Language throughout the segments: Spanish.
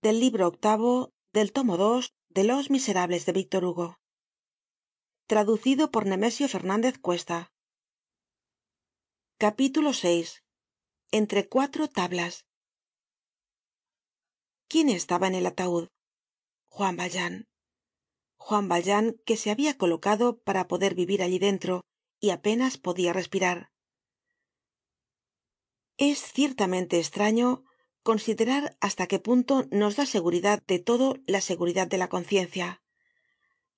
del libro octavo del tomo de los miserables de víctor hugo. Traducido por nemesio fernandez cuesta. Capítulo vi entre cuatro tablas. Quién estaba en el ataud juan valjean. Juan valjean que se habia colocado para poder vivir allí dentro y apenas podia respirar. Es ciertamente estraño considerar hasta qué punto nos da seguridad de todo la seguridad de la conciencia.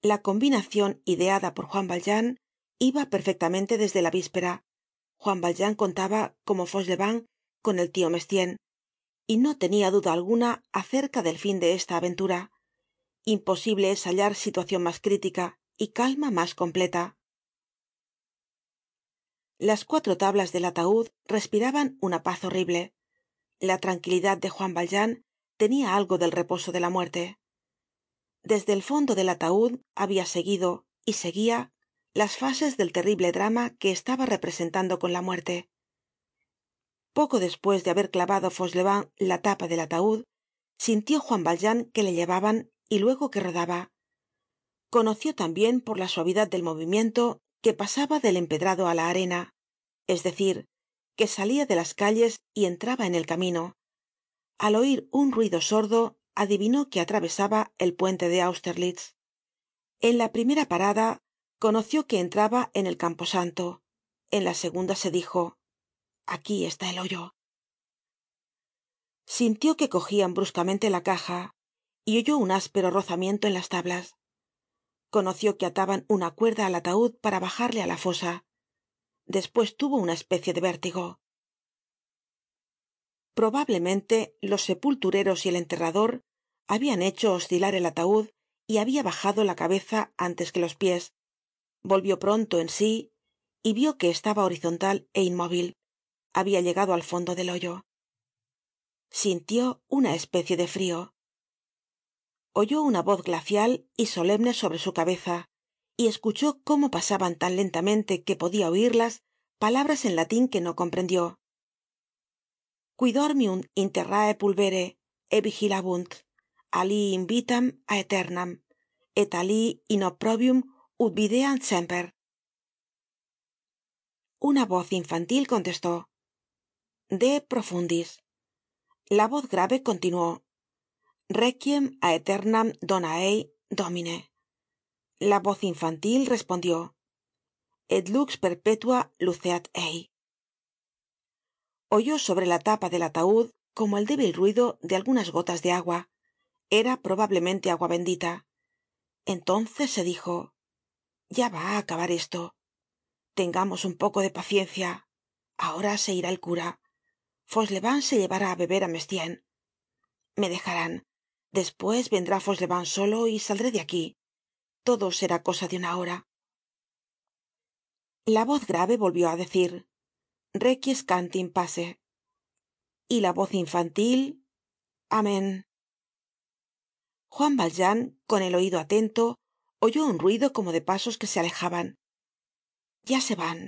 La combinacion ideada por juan valjean iba perfectamente desde la víspera. Juan valjean contaba como fauchelevent con el tio mestienne y no tenia duda alguna acerca del fin de esta aventura. Imposible es hallar situacion mas crítica y calma mas completa. Las cuatro tablas del ataud respiraban una paz horrible la tranquilidad de juan valjean tenia algo del reposo de la muerte. Desde el fondo del ataud habia seguido y seguia las fases del terrible drama que estaba representando con la muerte. Poco despues de haber clavado fauchelevent la tapa del ataud sintió juan valjean que le llevaban y luego que rodaba. Conoció tambien por la suavidad del movimiento que pasaba del empedrado á la arena es decir que salia de las calles y entraba en el camino. Al oir un ruido sordo adivinó que atravesaba el puente de austerlitz. En la primera parada conoció que entraba en el campo santo en la segunda se dijo aquí está el hoyo sintió que cogian bruscamente la caja y oyó un áspero rozamiento en las tablas. Conoció que ataban una cuerda al ataud para bajarle á la fosa despues tuvo una especie de vértigo. Probablemente los sepultureros y el enterrador habian hecho oscilar el ataud y habia bajado la cabeza antes que los pies. Volvió pronto en sí y vio que estaba horizontal é inmóvil. Habia llegado al fondo del hoyo. Sintió una especie de frio oyó una voz glacial y solemne sobre su cabeza y escuchó cómo pasaban tan lentamente que podia oirlas palabras en latin que no comprendió. Quidormium interrae pulvere e vigilabunt ali invitam aeternam et ali in opprobium ut videant semper. Una voz infantil contestó de profundis la voz grave continuó requiem aeternam dona ei domine la voz infantil respondió et lux perpetua luceat ei oyó sobre la tapa del ataud como el débil ruido de algunas gotas de agua. Era probablemente agua bendita. Entonces se dijo ya va á acabar esto. Tengamos un poco de paciencia. Ahora se irá el cura. Fauchelevent se llevará á beber á mestienne. Me dejarán. Despues vendrá fauchelevent solo y saldré de aquí todo será cosa de una hora. La voz grave volvió á decir requiescant in pace y la voz infantil amen juan valjean con el oido atento oyó un ruido como de pasos que se alejaban. Ya se van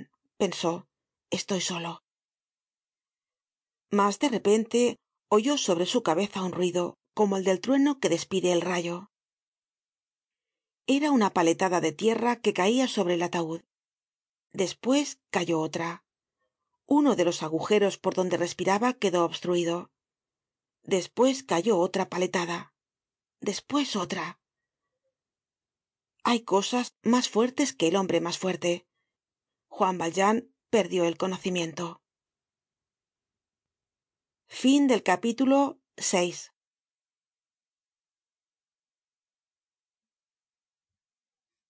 pensó estoy solo mas de repente oyó sobre su cabeza un ruido como el del trueno que despide el rayo era una paletada de tierra que caia sobre el ataud despues cayó otra. Uno de los agujeros por donde respiraba quedó obstruido. Despues cayó otra paletada. Despues otra. Hay cosas mas fuertes que el hombre mas fuerte. Juan valjean perdió el conocimiento